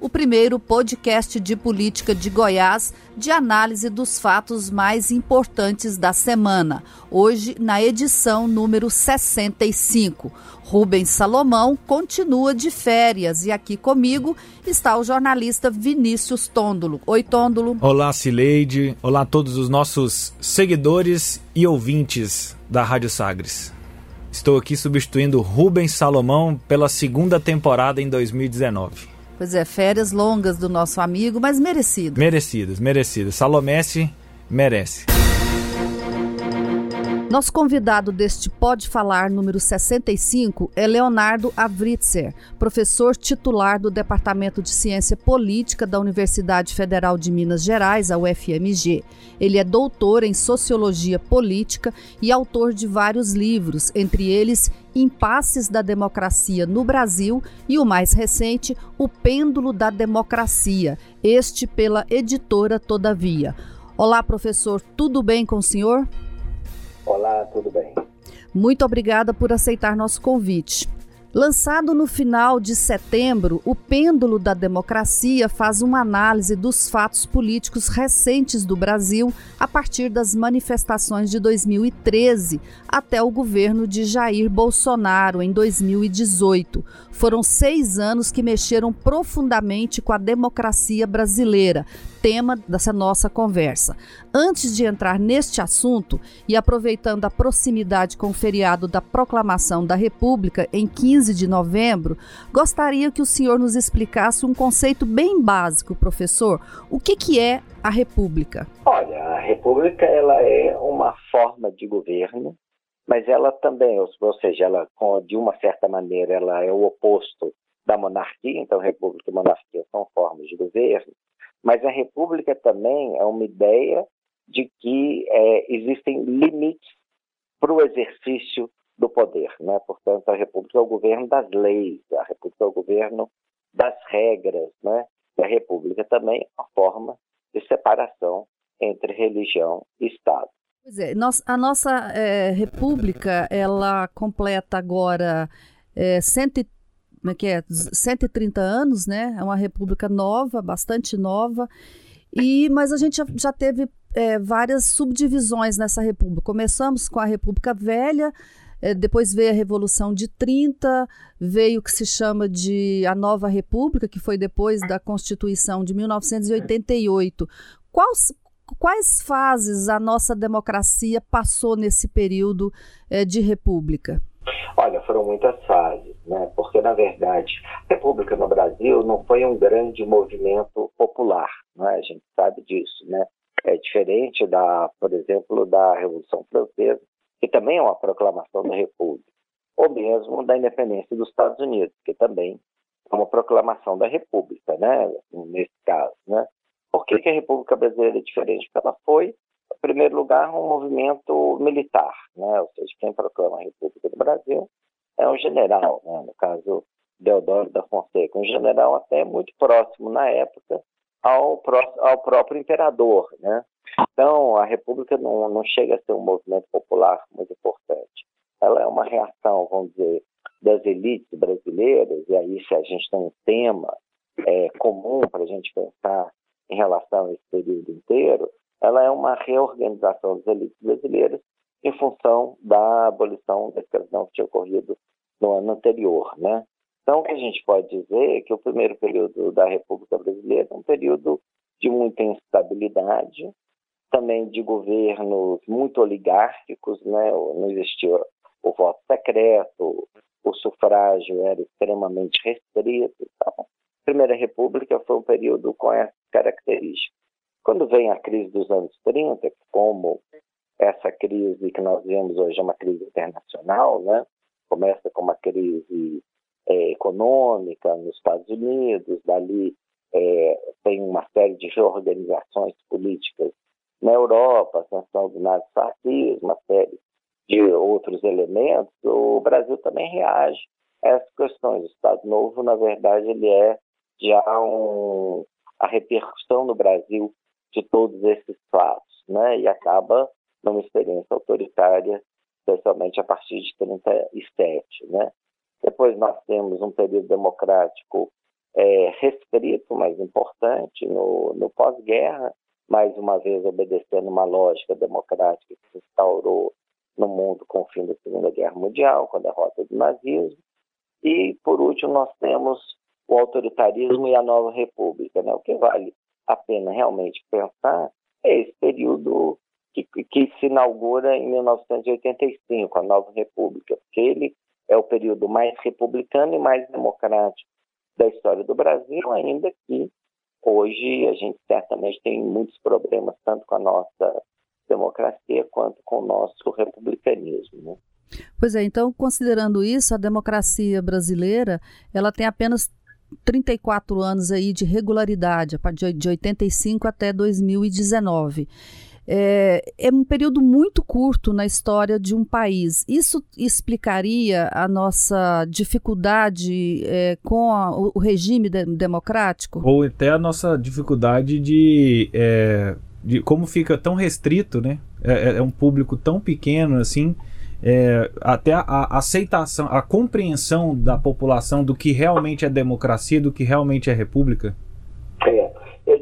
o primeiro podcast de política de Goiás de análise dos fatos mais importantes da semana. Hoje, na edição número 65. Rubens Salomão continua de férias e aqui comigo está o jornalista Vinícius Tôndolo. Oi, Tôndolo. Olá, Cileide. Olá a todos os nossos seguidores e ouvintes da Rádio Sagres. Estou aqui substituindo Rubens Salomão pela segunda temporada em 2019. Pois é, férias longas do nosso amigo, mas merecidas. Merecidas, merecidas. Salomesse merece. Nosso convidado deste Pode Falar número 65 é Leonardo Avritzer, professor titular do Departamento de Ciência Política da Universidade Federal de Minas Gerais, a UFMG. Ele é doutor em Sociologia Política e autor de vários livros, entre eles Impasses da Democracia no Brasil e o mais recente, O Pêndulo da Democracia, este pela editora Todavia. Olá, professor, tudo bem com o senhor? Olá, tudo bem? Muito obrigada por aceitar nosso convite. Lançado no final de setembro, o Pêndulo da Democracia faz uma análise dos fatos políticos recentes do Brasil a partir das manifestações de 2013 até o governo de Jair Bolsonaro em 2018. Foram seis anos que mexeram profundamente com a democracia brasileira, tema dessa nossa conversa. Antes de entrar neste assunto e aproveitando a proximidade com o feriado da Proclamação da República em 15 de novembro, gostaria que o senhor nos explicasse um conceito bem básico, professor. O que, que é a República? Olha, a República ela é uma forma de governo, mas ela também, ou seja, ela de uma certa maneira ela é o oposto da monarquia, então república e monarquia são formas de governo, mas a república também é uma ideia de que é, existem limites para o exercício do poder. Né? Portanto, a república é o governo das leis, a república é o governo das regras. Né? E a república também é uma forma de separação entre religião e Estado. Pois é, a nossa é, república, ela completa agora é, 130 como é que é, 130 anos, né? É uma república nova, bastante nova. E, mas a gente já, teve é, várias subdivisões nessa república. Começamos com a República Velha, é, depois veio a Revolução de 30, veio o que se chama de a Nova República, que foi depois da Constituição de 1988. Quais, quais fases a nossa democracia passou nesse período é, de república? Olha, foram muitas fases, né? Porque na verdade, a República no Brasil não foi um grande movimento popular, né? A gente sabe disso, né? É diferente da, por exemplo, da Revolução Francesa, que também é uma proclamação da República, ou mesmo da independência dos Estados Unidos, que também é uma proclamação da República, né? Nesse caso, né? Por que, que a República Brasileira é diferente? Porque ela foi em primeiro lugar, um movimento militar, né? ou seja, quem proclama a República do Brasil é um general, né? no caso Deodoro da Fonseca, um general até muito próximo na época ao, ao próprio imperador. Né? Então, a República não, não chega a ser um movimento popular muito importante. Ela é uma reação, vamos dizer, das elites brasileiras, e aí se a gente tem um tema é, comum para a gente pensar em relação a esse período inteiro, ela é uma reorganização das elites brasileiras em função da abolição da escravidão que tinha ocorrido no ano anterior, né? Então, o que a gente pode dizer é que o primeiro período da República Brasileira é um período de muita instabilidade, também de governos muito oligárquicos, né? Não existia o voto secreto, o sufrágio era extremamente restrito. Então, a Primeira República foi um período com essa característica. Quando vem a crise dos anos 30, como essa crise que nós vemos hoje é uma crise internacional, né? começa com uma crise é, econômica nos Estados Unidos, dali é, tem uma série de reorganizações políticas na Europa, a ascensão do nazifascismo, uma série de outros elementos, o Brasil também reage a essas questões. O Estado Novo, na verdade, ele é já um, a repercussão no Brasil de todos esses fatos, né? E acaba numa experiência autoritária, especialmente a partir de 37, né? Depois nós temos um período democrático é, restrito, mas importante, no, no pós-guerra, mais uma vez obedecendo uma lógica democrática que se instaurou no mundo com o fim da Segunda Guerra Mundial, com a derrota do nazismo. E, por último, nós temos o autoritarismo e a nova república. Né? O que vale a pena realmente pensar é esse período que, que se inaugura em 1985, a nova república, porque ele é o período mais republicano e mais democrático da história do Brasil, ainda que hoje a gente certamente tem muitos problemas, tanto com a nossa democracia quanto com o nosso republicanismo. Né? Pois é, então, considerando isso, a democracia brasileira, ela tem apenas 34 anos aí de regularidade, de 85 até 2019 é, é um período muito curto na história de um país. Isso explicaria a nossa dificuldade é, com a, o regime de, democrático? Ou até a nossa dificuldade de, é, de como fica tão restrito, né? É, é, é um público tão pequeno assim. É, até a, a, aceitação, a compreensão da população do que realmente é democracia, do que realmente é república?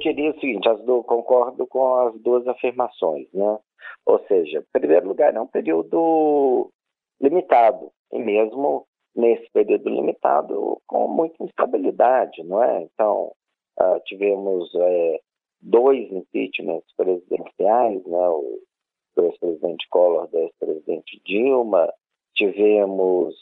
Diria o seguinte, as do, concordo com as duas afirmações, né? Ou seja, em primeiro lugar, é um período limitado, e mesmo nesse período limitado, com muita instabilidade, não é? Então, uh, tivemos é, dois impeachments presidenciais, né? O ex-presidente Collor, do ex-presidente Dilma, tivemos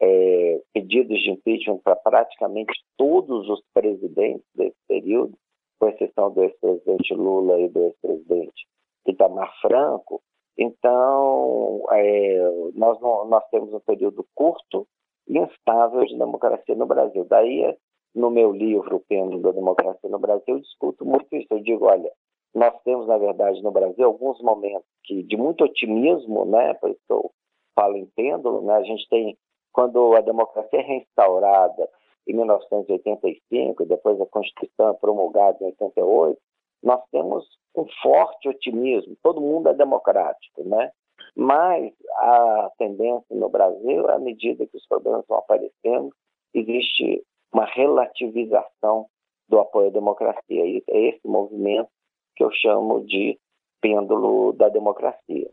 é, pedidos de impeachment para praticamente todos os presidentes desse período, com exceção do ex-presidente Lula e do ex-presidente Itamar Franco. Então, é, nós, não, nós temos um período curto e instável de democracia no Brasil. Daí, no meu livro, O Pêndulo da Democracia no Brasil, eu discuto muito isso. Eu digo, olha, nós temos, na verdade, no Brasil, alguns momentos que, de muito otimismo, né, por isso que eu falo em pêndulo, né, a gente tem, quando a democracia é restaurada em 1985, e depois a Constituição é promulgada em 88, nós temos um forte otimismo, todo mundo é democrático, né? Mas a tendência no Brasil, à medida que os problemas vão aparecendo, existe uma relativização do apoio à democracia. E é esse movimento que eu chamo de pêndulo da democracia.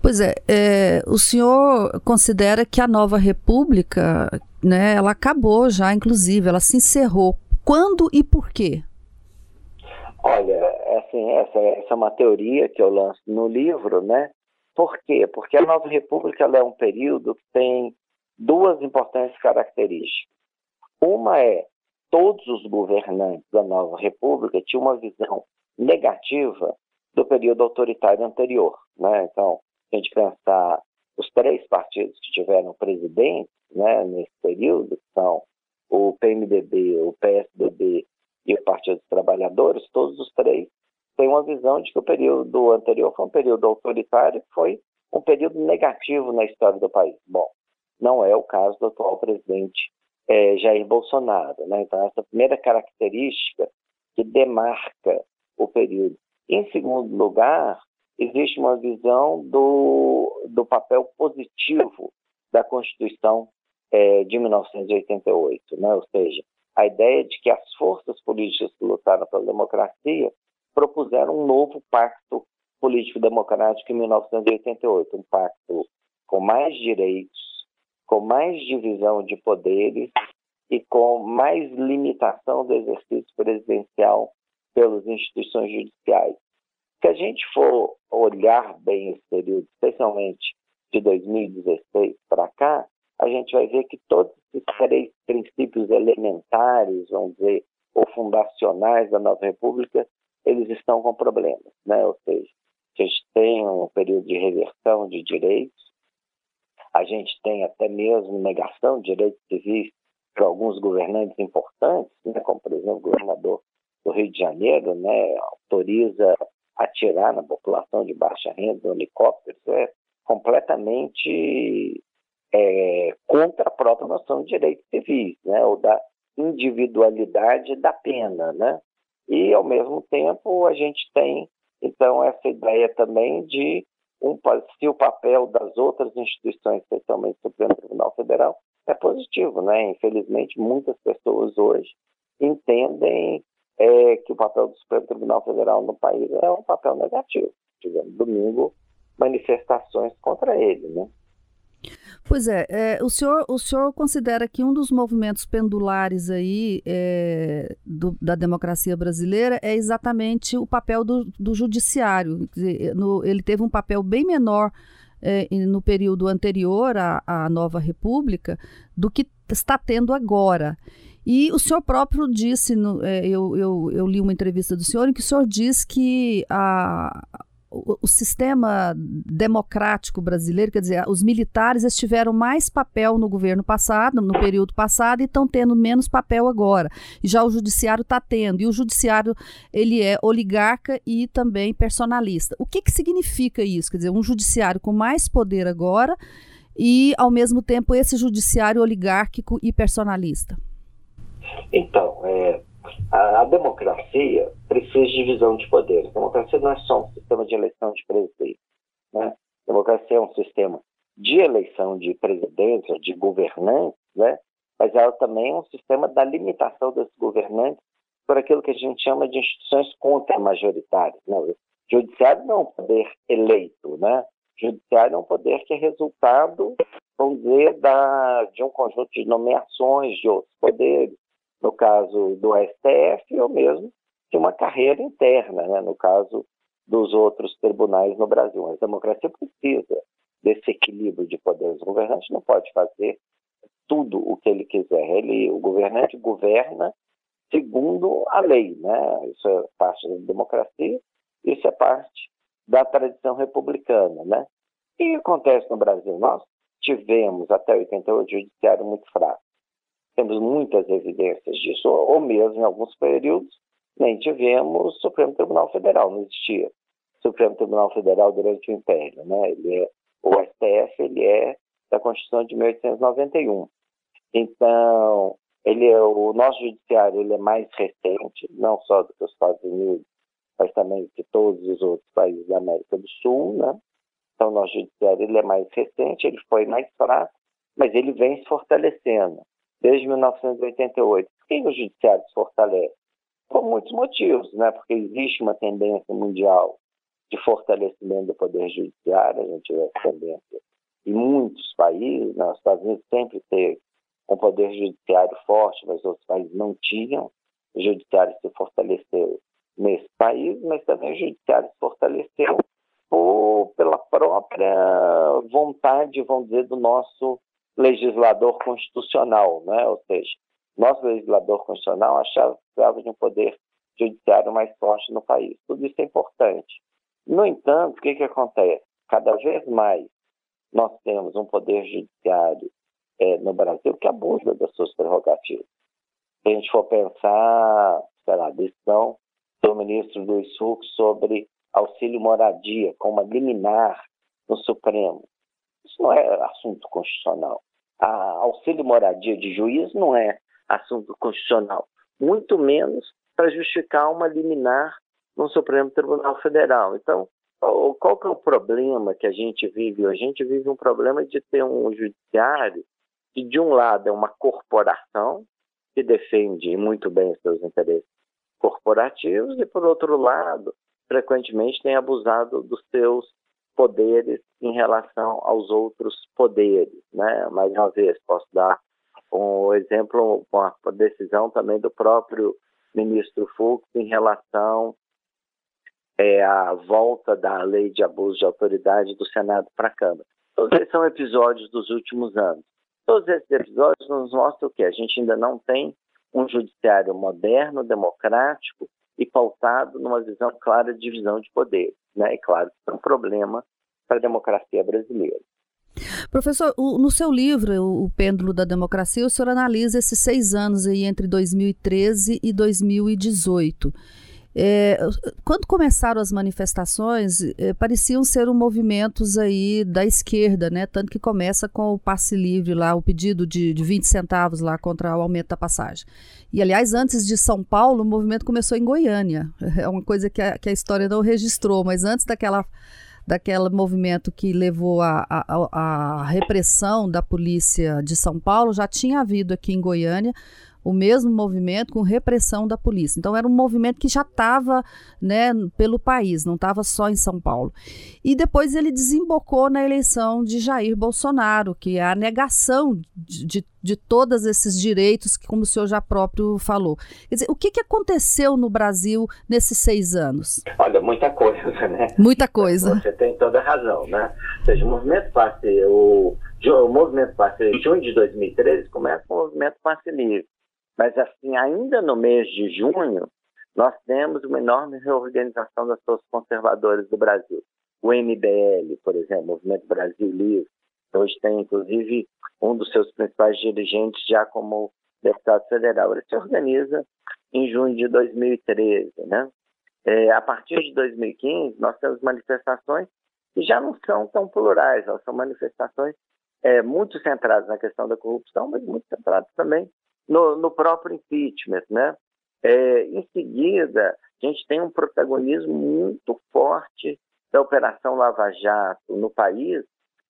Pois é, é, o senhor considera que a nova república, né, ela acabou já, inclusive, ela se encerrou. Quando e por quê? Olha, é assim, essa, essa é uma teoria que eu lanço no livro, né? Por quê? Porque a nova república é um período que tem duas importantes características. Uma é todos os governantes da nova república tinham uma visão negativa do período autoritário anterior. Né? Então, se a gente pensar os três partidos que tiveram presidente né, nesse período, que são o PMDB, o PSDB e o Partido dos Trabalhadores, todos os três têm uma visão de que o período anterior foi um período autoritário, foi um período negativo na história do país. Bom, não é o caso do atual presidente é, Jair Bolsonaro. Né? Então, essa primeira característica que demarca o período. Em segundo lugar, existe uma visão do, do papel positivo da Constituição é, de 1988, né? ou seja, a ideia de que as forças políticas que lutaram pela democracia propuseram um novo pacto político-democrático em 1988, um pacto com mais direitos, com mais divisão de poderes e com mais limitação do exercício presidencial pelas instituições judiciais. Se a gente for olhar bem esse período, especialmente de 2016 para cá, a gente vai ver que todos esses três princípios elementares, vamos dizer, ou fundacionais da nova república, eles estão com problemas, né? Ou seja, a gente tem um período de reversão de direitos, a gente tem até mesmo negação de direitos civis para alguns governantes importantes, né? como por exemplo o governador do Rio de Janeiro, né, autoriza atirar na população de baixa renda, helicópteros, é completamente é, contra a própria noção de direitos civis, né, ou da individualidade da pena, né? E ao mesmo tempo a gente tem então essa ideia também de um, se o papel das outras instituições, especialmente o Supremo Tribunal Federal, é positivo, né? Infelizmente muitas pessoas hoje entendem é, que o papel do Supremo Tribunal Federal no país é um papel negativo. Tivemos domingo manifestações contra ele, né? Pois é, é, o, senhor, o senhor considera que um dos movimentos pendulares aí é, do, da democracia brasileira é exatamente o papel do, do judiciário. Dizer, no, ele teve um papel bem menor é, no período anterior à, à nova república do que está tendo agora. E o senhor próprio disse, no, é, eu, eu, eu, li uma entrevista do senhor em que o senhor diz que a, o, o, sistema democrático brasileiro, quer dizer, os militares tiveram mais papel no governo passado, no período passado, e estão tendo menos papel agora. E já o judiciário está tendo. E o judiciário ele é oligarca e também personalista. O que, que significa isso? Quer dizer, um judiciário com mais poder agora e, ao mesmo tempo, esse judiciário oligárquico e personalista. Então, é, a, a, democracia precisa de divisão de poderes. A democracia não é só um sistema de eleição de presidente. Né? A democracia é um sistema de eleição de presidentes, de governantes, né? mas ela também é um sistema da limitação desses governantes por aquilo que a gente chama de instituições contra-majoritárias. Né? Judiciário não é um poder eleito, né? Judiciário é um poder que é resultado, vamos dizer, da, de um conjunto de nomeações de outros poderes, no caso do STF, ou mesmo de uma carreira interna, né, no caso dos outros tribunais no Brasil. A democracia precisa desse equilíbrio de poderes. O governante não pode fazer tudo o que ele quiser. Ele, o governante governa segundo a lei, né? Isso é parte da democracia, isso é parte da tradição republicana, né? E o acontece no Brasil? Nós tivemos até 88 judiciário muito fraco. Temos muitas evidências disso, ou mesmo em alguns períodos nem tivemos Supremo Tribunal Federal, não existia Supremo Tribunal Federal durante o Império, né? Ele é, o STF ele é da Constituição de 1891. Então, ele é, o nosso judiciário ele é mais recente, não só do que os Estados Unidos, mas também que todos os outros países da América do Sul, né? Então, o nosso judiciário ele é mais recente, ele foi mais fraco, mas ele vem se fortalecendo desde 1988. Por que o judiciário se fortalece? Por muitos motivos, né? Porque existe uma tendência mundial de fortalecimento do poder judiciário, a gente vê essa tendência em muitos países, né? os Estados Unidos sempre teve um poder judiciário forte, mas outros países não tinham. O judiciário se fortaleceu nesse país, mas também o judiciário se fortaleceu por, pela própria vontade, vamos dizer, do nosso legislador constitucional, né? ou seja, nosso legislador constitucional achava que precisava de um poder judiciário mais forte no país. Tudo isso é importante. No entanto, o que, que acontece? Cada vez mais nós temos um poder judiciário é, no Brasil que abusa das suas prerrogativas. Se a gente for pensar, sei lá, a decisão do ministro Luiz Fux sobre auxílio moradia, com uma liminar no Supremo. Isso não é assunto constitucional. A auxílio moradia de juiz não é assunto constitucional, muito menos para justificar uma liminar no Supremo Tribunal Federal. Então, qual que é o problema que a gente vive? A gente vive um problema de ter um judiciário que, de um lado, é uma corporação que defende muito bem seus interesses corporativos e, por outro lado, frequentemente tem abusado dos seus poderes em relação aos outros poderes. Né? Mais uma vez, posso dar um exemplo, uma decisão também do próprio ministro Fux em relação é, à volta da lei de abuso de autoridade do Senado para a Câmara. Todos esses são episódios dos últimos anos. Todos esses episódios nos mostram que a gente ainda não tem um judiciário moderno, democrático e pautado numa visão clara de divisão de poderes. Né? E claro que é um problema para a democracia brasileira. Professor, no seu livro, o, o, Pêndulo da Democracia, o senhor analisa esses seis anos aí entre 2013 e 2018. É, quando começaram as manifestações, é, pareciam ser um movimentos aí da esquerda, né? Tanto que começa com o passe livre lá, o pedido de, de 20 centavos lá contra o aumento da passagem. E, aliás, antes de São Paulo, o movimento começou em Goiânia. É uma coisa que a, que a história não registrou, mas antes daquela daquele movimento que levou à repressão da polícia de São Paulo, já tinha havido aqui em Goiânia o mesmo movimento com repressão da polícia. Então era um movimento que já estava né, pelo país, não estava só em São Paulo. E depois ele desembocou na eleição de Jair Bolsonaro, que é a negação de, de, de todos esses direitos, que, como o senhor já próprio falou. Quer dizer, o que, que aconteceu no Brasil nesses seis anos? Olha, muita coisa, né? Muita coisa. Você tem toda a razão, né? Ou seja, o movimento passe, o, o movimento passe junho de 2013 começa com o movimento passe livre. Mas, assim, ainda no mês de junho, nós temos uma enorme reorganização das forças conservadoras do Brasil. O MBL, por exemplo, Movimento Brasil Livre, hoje tem, inclusive, um dos seus principais dirigentes já como deputado federal. Ele se organiza em junho de 2013, né? É, a partir de 2015, nós temos manifestações que já não são tão plurais, elas são manifestações é, muito centradas na questão da corrupção, mas muito centradas também no, no próprio impeachment, né? É, em seguida, a gente tem um protagonismo muito forte da Operação Lava Jato no país,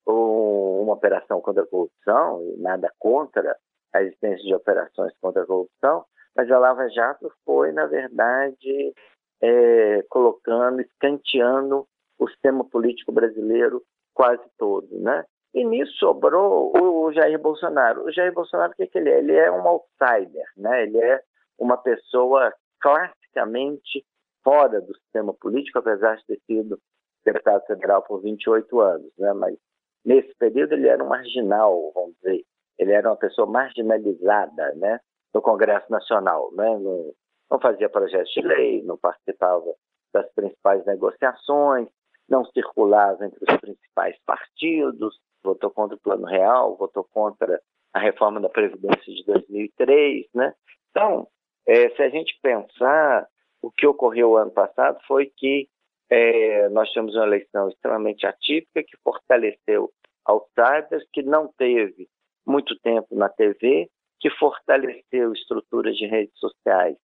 uma operação contra a corrupção, e nada contra a existência de operações contra a corrupção, mas a Lava Jato foi, na verdade, é, colocando, escanteando o sistema político brasileiro quase todo, né? E nisso sobrou o Jair Bolsonaro. O Jair Bolsonaro, o que, que ele é? Ele é um outsider, né? Ele é uma pessoa classicamente fora do sistema político, apesar de ter sido deputado federal por 28 anos, né? Mas nesse período ele era um marginal, vamos dizer. Ele era uma pessoa marginalizada, né? No Congresso Nacional, né? Não, não fazia projetos de lei, não participava das principais negociações, não circulava entre os principais partidos, votou contra o Plano Real, votou contra a reforma da Previdência de 2003, né? Então, é, se a gente pensar, o que ocorreu ano passado foi que é, nós tivemos uma eleição extremamente atípica que fortaleceu outsiders, que não teve muito tempo na TV, que fortaleceu estruturas de redes sociais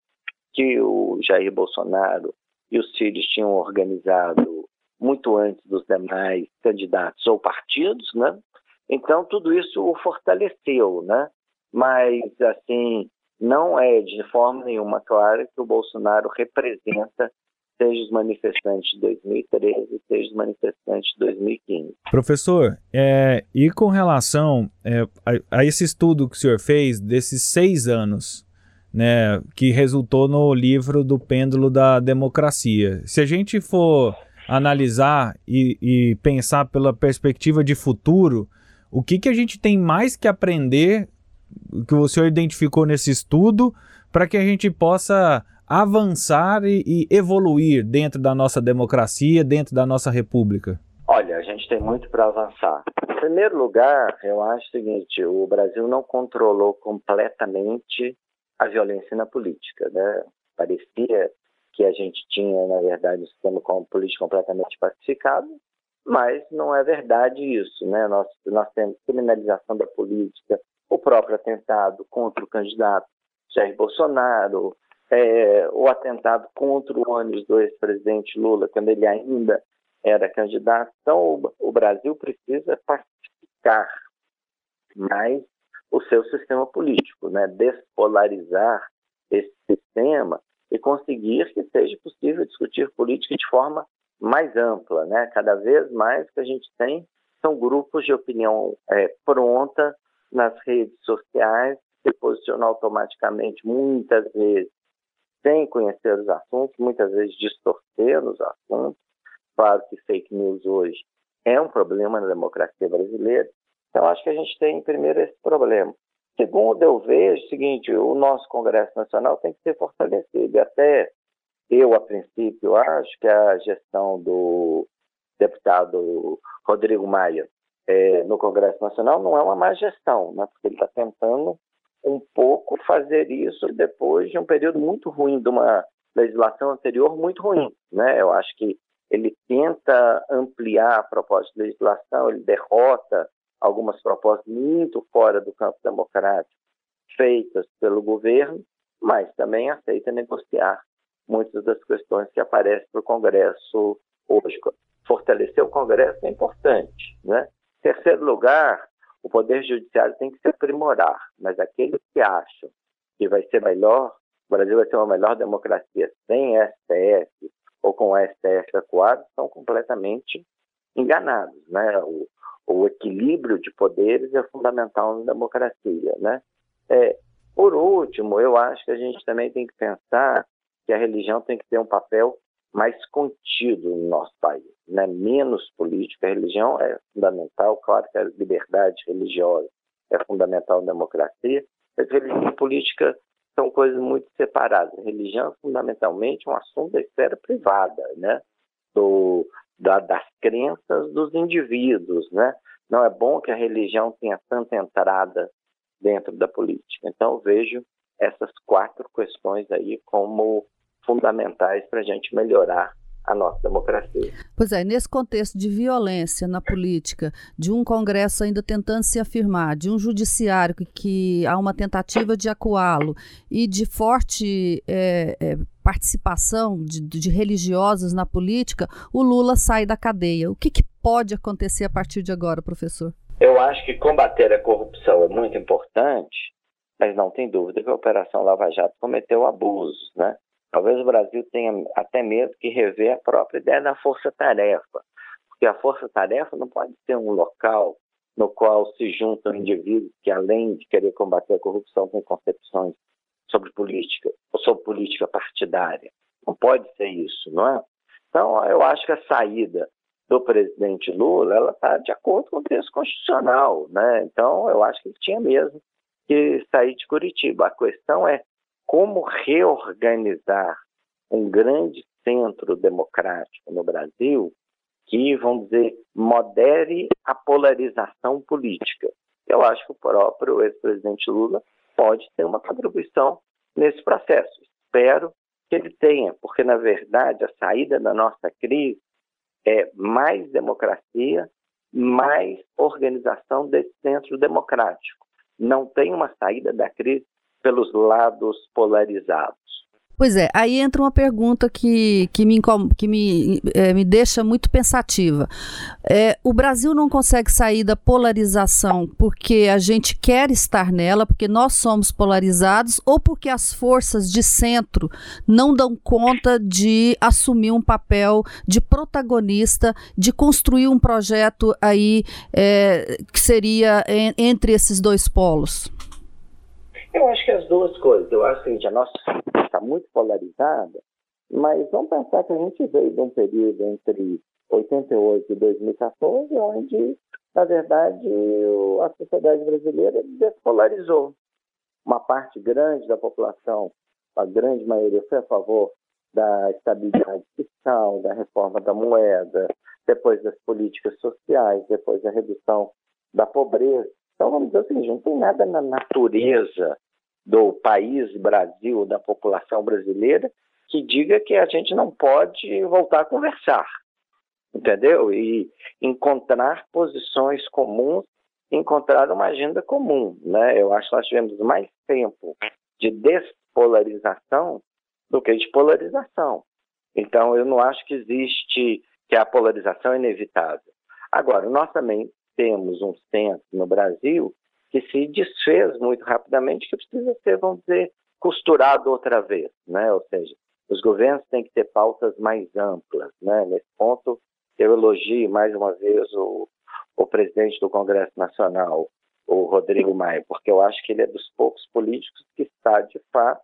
que o Jair Bolsonaro e os filhos tinham organizado muito antes dos demais candidatos ou partidos, né? Então tudo isso o fortaleceu, né? Mas assim não é de forma nenhuma clara que o Bolsonaro representa seja os manifestantes de 2013, seja os manifestantes de 2015. Professor, é, e com relação é, a, a, esse estudo que o senhor fez desses seis anos, né, que resultou no livro do Pêndulo da Democracia, se a gente for analisar e, e pensar pela perspectiva de futuro, o que, que a gente tem mais que aprender, que o senhor identificou nesse estudo, para que a gente possa avançar e, e, evoluir dentro da nossa democracia, dentro da nossa república? Olha, a gente tem muito para avançar. Em primeiro lugar, eu acho o seguinte: o Brasil não controlou completamente a violência na política. Né? Parecia que a gente tinha, na verdade, um sistema político completamente pacificado, mas não é verdade isso. Né? Nós, nós temos criminalização da política, o próprio atentado contra o candidato Jair Bolsonaro, é, o atentado contra o ônibus do ex-presidente Lula, quando ele ainda era candidato. Então, o, o Brasil precisa pacificar mais o seu sistema político, né? despolarizar esse sistema e conseguir que seja possível discutir política de forma mais ampla. Né? Cada vez mais que a gente tem são grupos de opinião é, pronta nas redes sociais, se posicionam automaticamente, muitas vezes sem conhecer os assuntos, muitas vezes distorcendo os assuntos. Claro que fake news hoje é um problema na democracia brasileira. Então, acho que a gente tem, primeiro, esse problema. Segundo, eu vejo o seguinte: o nosso Congresso Nacional tem que ser fortalecido. E até eu, a princípio, acho que a gestão do deputado Rodrigo Maia é, no Congresso Nacional não é uma má gestão, né? porque ele está tentando um pouco fazer isso depois de um período muito ruim de uma legislação anterior muito ruim, né? Eu acho que ele tenta ampliar a proposta de legislação, ele derrota algumas propostas muito fora do campo democrático feitas pelo governo, mas também aceita negociar muitas das questões que aparecem para o Congresso hoje. Fortalecer o Congresso é importante. Né? Terceiro lugar, o Poder Judiciário tem que se aprimorar, mas aqueles que acham que vai ser melhor, o Brasil vai ser uma melhor democracia sem STF ou com STF acuado, estão completamente enganados. Né? O, o equilíbrio de poderes é fundamental na democracia. Né? É, por último, eu acho que a gente também tem que pensar que a religião tem que ter um papel mais contido no nosso país, né? menos político. A religião é fundamental, claro que a liberdade religiosa é fundamental na democracia, mas religião e política são coisas muito separadas. A religião é fundamentalmente um assunto da esfera privada, né? Do, da, das crenças dos indivíduos, né? Não é bom que a religião tenha tanta entrada dentro da política. Então, eu vejo essas quatro questões aí como fundamentais para a gente melhorar a nossa democracia. Pois é, nesse contexto de violência na política, de um Congresso ainda tentando se afirmar, de um judiciário que, que há uma tentativa de acuá-lo e de forte é, é, participação de, de, religiosos na política, o Lula sai da cadeia. O que, que pode acontecer a partir de agora, professor? Eu acho que combater a corrupção é muito importante, mas não tem dúvida que a Operação Lava Jato cometeu abusos, né? Talvez o Brasil tenha até mesmo que rever a própria ideia da força-tarefa, porque a força-tarefa não pode ser um local no qual se juntam indivíduos que, além de querer combater a corrupção, têm concepções sobre política, ou sobre política partidária. Não pode ser isso, não é? Então, eu acho que a saída do presidente Lula ela está de acordo com o texto constitucional, né? Então, eu acho que ele tinha mesmo que sair de Curitiba. A questão é como reorganizar um grande centro democrático no Brasil que, vamos dizer, modere a polarização política. Eu acho que o próprio ex-presidente Lula pode ter uma contribuição nesse processo. Espero que ele tenha, porque, na verdade, a saída da nossa crise é mais democracia, mais organização desse centro democrático. Não tem uma saída da crise pelos lados polarizados. Pois é, aí entra uma pergunta que, que, me, que me, é, me deixa muito pensativa. É, o Brasil não consegue sair da polarização porque a gente quer estar nela, porque nós somos polarizados, ou porque as forças de centro não dão conta de assumir um papel de protagonista, de construir um projeto aí é, que seria en, entre esses dois polos? Eu acho que as duas coisas. Eu acho que a nossa está muito polarizada, mas vamos pensar que a gente veio de um período entre 88 e 2014, onde, na verdade, a sociedade brasileira despolarizou. Uma parte grande da população, a grande maioria, foi a favor da estabilidade fiscal, da reforma da moeda, depois das políticas sociais, depois da redução da pobreza. Então, vamos dizer assim, não tem nada na natureza do país Brasil, da população brasileira, que diga que a gente não pode voltar a conversar, entendeu? E encontrar posições comuns, encontrar uma agenda comum, né? Eu acho que nós tivemos mais tempo de despolarização do que de polarização. Então, eu não acho que existe que a polarização é inevitável. Agora, nós também temos um centro no Brasil que se desfez muito rapidamente, que precisa ser, vamos dizer, costurado outra vez, né? Ou seja, os governos têm que ter pautas mais amplas, né? Nesse ponto, eu elogio mais uma vez o, o presidente do Congresso Nacional, o Rodrigo Maia, porque eu acho que ele é dos poucos políticos que está, de fato,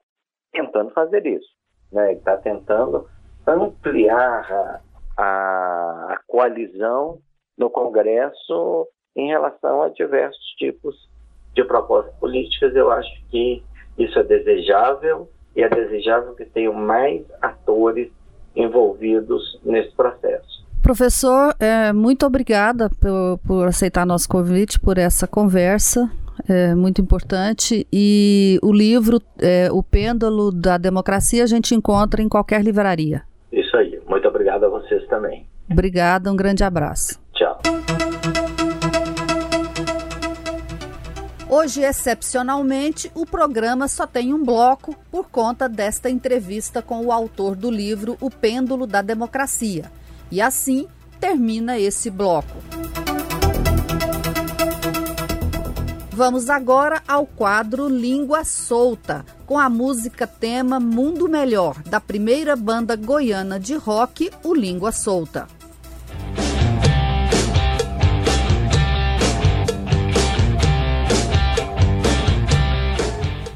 tentando fazer isso. Né? Ele está tentando ampliar a, a, a coalizão no Congresso em relação a diversos tipos de propostas políticas, eu acho que isso é desejável e é desejável que tenham mais atores envolvidos nesse processo. Professor, é, muito obrigada por, por aceitar nosso convite, por essa conversa. é muito importante. E o livro, é, O Pêndulo da Democracia, a gente encontra em qualquer livraria. Isso aí. Muito obrigado a vocês também. Obrigada, um grande abraço. Hoje, excepcionalmente, o programa só tem um bloco por conta desta entrevista com o autor do livro O Pêndulo da Democracia. E assim termina esse bloco. Vamos agora ao quadro Língua Solta, com a música tema Mundo Melhor, da primeira banda goiana de rock, o Língua Solta.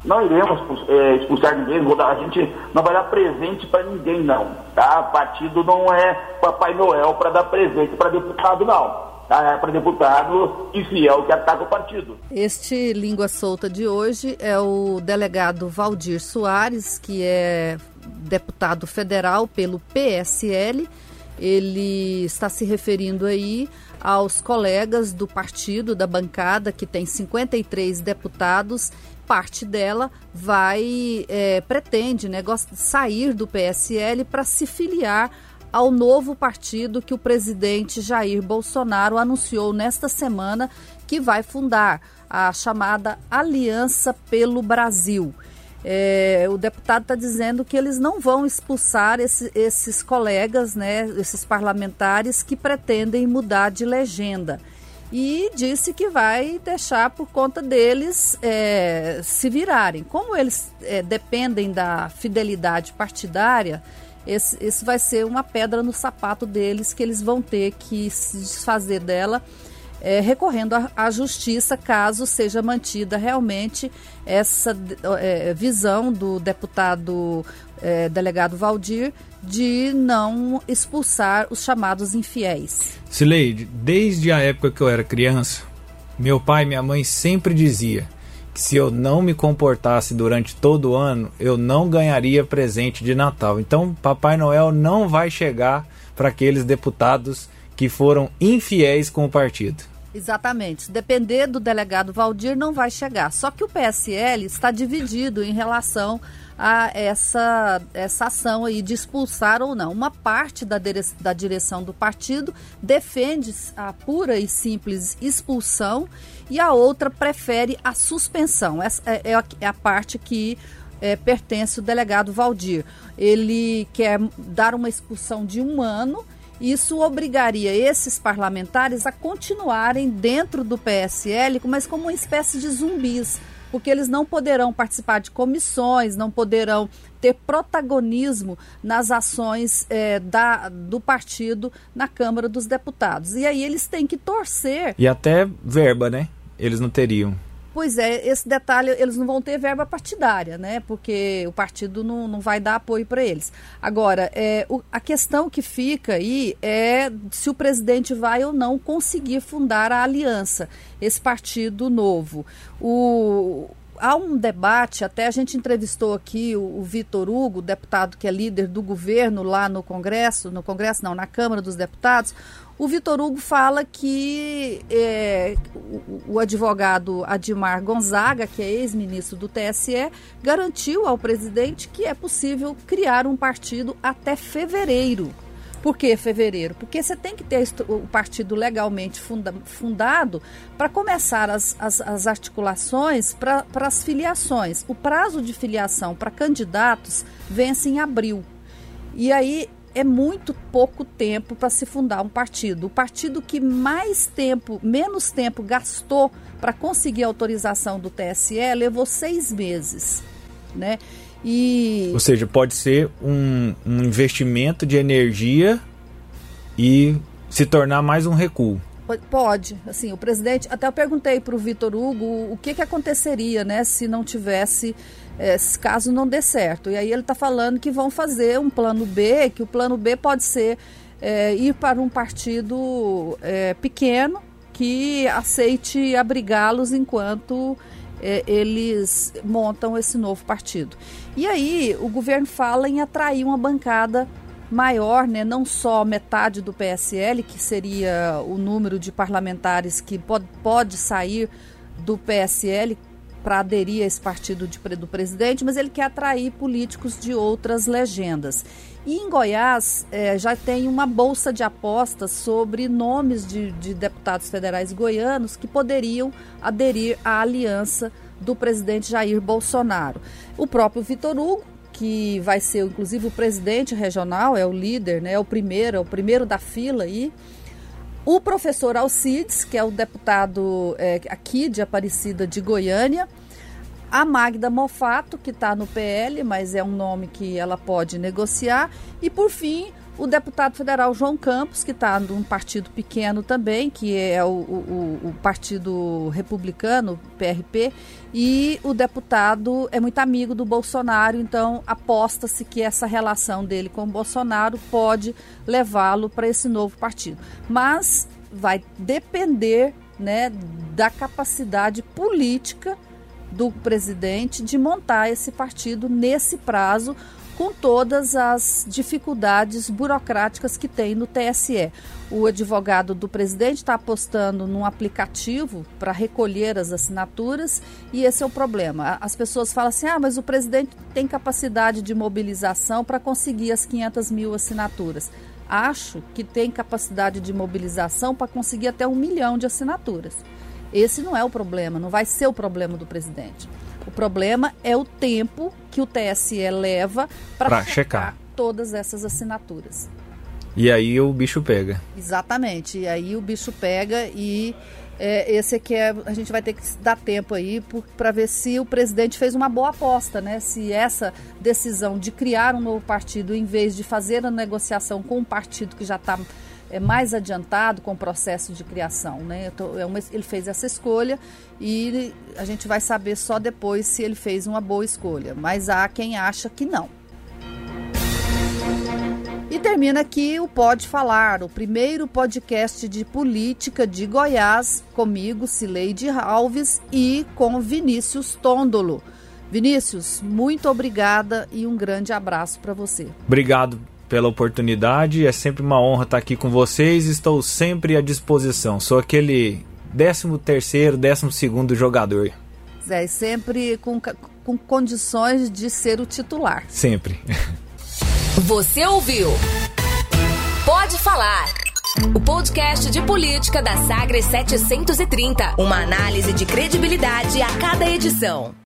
Não iremos é, expulsar ninguém, a gente não vai dar presente para ninguém, não. Tá? Partido não é Papai Noel para dar presente para deputado, não. Tá? É para deputado e fiel que ataca o partido. Este Língua Solta de hoje é o delegado Valdir Soares, que é deputado federal pelo PSL. Ele está se referindo aí aos colegas do partido, da bancada, que tem 53 deputados parte dela vai é, pretende né, sair do PSL para se filiar ao novo partido que o presidente Jair Bolsonaro anunciou nesta semana que vai fundar, a chamada Aliança pelo Brasil. É, o deputado está dizendo que eles não vão expulsar esse, esses colegas, né, esses parlamentares que pretendem mudar de legenda e disse que vai deixar por conta deles é, se virarem. Como eles é, dependem da fidelidade partidária, esse, esse vai ser uma pedra no sapato deles que eles vão ter que se desfazer dela. É, recorrendo à justiça caso seja mantida realmente essa é, visão do deputado é, delegado Valdir de não expulsar os chamados infiéis. Sileide, desde a época que eu era criança, meu pai e minha mãe sempre dizia que se eu não me comportasse durante todo o ano, eu não ganharia presente de Natal. Então, Papai Noel não vai chegar para aqueles deputados que foram infiéis com o partido. Exatamente. Depender do delegado Valdir, não vai chegar. Só que o PSL está dividido em relação a essa, essa ação aí de expulsar ou não. Uma parte da, da direção do partido defende a pura e simples expulsão e a outra prefere a suspensão. Essa é, é, a, é parte que é, pertence o delegado Valdir. Ele quer dar uma expulsão de um ano. Isso obrigaria esses parlamentares a continuarem dentro do PSL, mas como uma espécie de zumbis porque eles não poderão participar de comissões, não poderão ter protagonismo nas ações é, da, do partido na Câmara dos Deputados. E aí eles têm que torcer. E até verba, né? Eles não teriam. Pois é, esse detalhe, eles não vão ter verba partidária, né? Porque o partido não, não vai dar apoio para eles. Agora, é, o, a questão que fica aí é se o presidente vai ou não conseguir fundar a aliança, esse partido novo. O, há um debate, até a gente entrevistou aqui o, o Vitor Hugo, deputado que é líder do governo lá no Congresso, no Congresso não, na Câmara dos Deputados. O Vitor Hugo fala que é, o, advogado Admar Gonzaga, que é ex-ministro do TSE, garantiu ao presidente que é possível criar um partido até fevereiro. Por que fevereiro? Porque você tem que ter o partido legalmente funda, fundado para começar as, as, as articulações para as filiações. O prazo de filiação para candidatos vence em abril. E aí é muito pouco tempo para se fundar um partido. O partido que mais tempo, menos tempo gastou para conseguir a autorização do TSE levou seis meses, né? E... Ou seja, pode ser um, um investimento de energia e se tornar mais um recuo. Pode, assim, o presidente, até eu perguntei para o Vitor Hugo o que, que aconteceria, né, se não tivesse é, caso não dê certo. E aí ele está falando que vão fazer um plano B, que o plano B pode ser é, ir para um partido é, pequeno que aceite abrigá-los enquanto é, eles montam esse novo partido. E aí o governo fala em atrair uma bancada maior, né, não só metade do PSL, que seria o número de parlamentares que pode, pode sair do PSL para aderir a esse partido de, do presidente, mas ele quer atrair políticos de outras legendas. E em Goiás é, já tem uma bolsa de apostas sobre nomes de, de deputados federais goianos que poderiam aderir à aliança do presidente Jair Bolsonaro. O próprio Vitor Hugo, que vai ser inclusive o presidente regional, é o líder, né, é o primeiro, é o primeiro da fila aí. O professor Alcides, que é o deputado é, aqui de Aparecida de Goiânia, a Magda Mofato, que está no PL, mas é um nome que ela pode negociar. E, por fim, o deputado federal João Campos, que está num partido pequeno também, que é o, o, o, Partido Republicano, PRP, e o deputado é muito amigo do Bolsonaro, então aposta-se que essa relação dele com o Bolsonaro pode levá-lo para esse novo partido. Mas vai depender né, da capacidade política do presidente de montar esse partido nesse prazo, com todas as dificuldades burocráticas que tem no TSE. O advogado do presidente está apostando num aplicativo para recolher as assinaturas e esse é o problema. As pessoas falam assim: ah, mas o presidente tem capacidade de mobilização para conseguir as 500 mil assinaturas. Acho que tem capacidade de mobilização para conseguir até um milhão de assinaturas. Esse não é o problema, não vai ser o problema do presidente. O problema é o tempo que o TSE leva para checar, todas essas assinaturas. E aí o bicho pega. Exatamente. E aí o bicho pega e é, esse aqui é, a gente vai ter que dar tempo aí para ver se o presidente fez uma boa aposta, né? Se essa decisão de criar um novo partido, em vez de fazer a negociação com um partido que já está é, mais adiantado com o processo de criação. Né? Tô, é uma, ele fez essa escolha e a gente vai saber só depois se ele fez uma boa escolha. Mas há quem acha que não. E termina aqui o Pode Falar, o primeiro podcast de política de Goiás, comigo, Cileide Alves, e com Vinícius Tôndolo. Vinícius, muito obrigada e um grande abraço para você. Obrigado pela oportunidade. É sempre uma honra estar aqui com vocês. Estou sempre à disposição. Sou aquele 13 terceiro, 12 segundo jogador. Zé, sempre com, com condições de ser o titular. Sempre. Você ouviu? Pode falar. O podcast de política da Sagres 730. Uma análise de credibilidade a cada edição.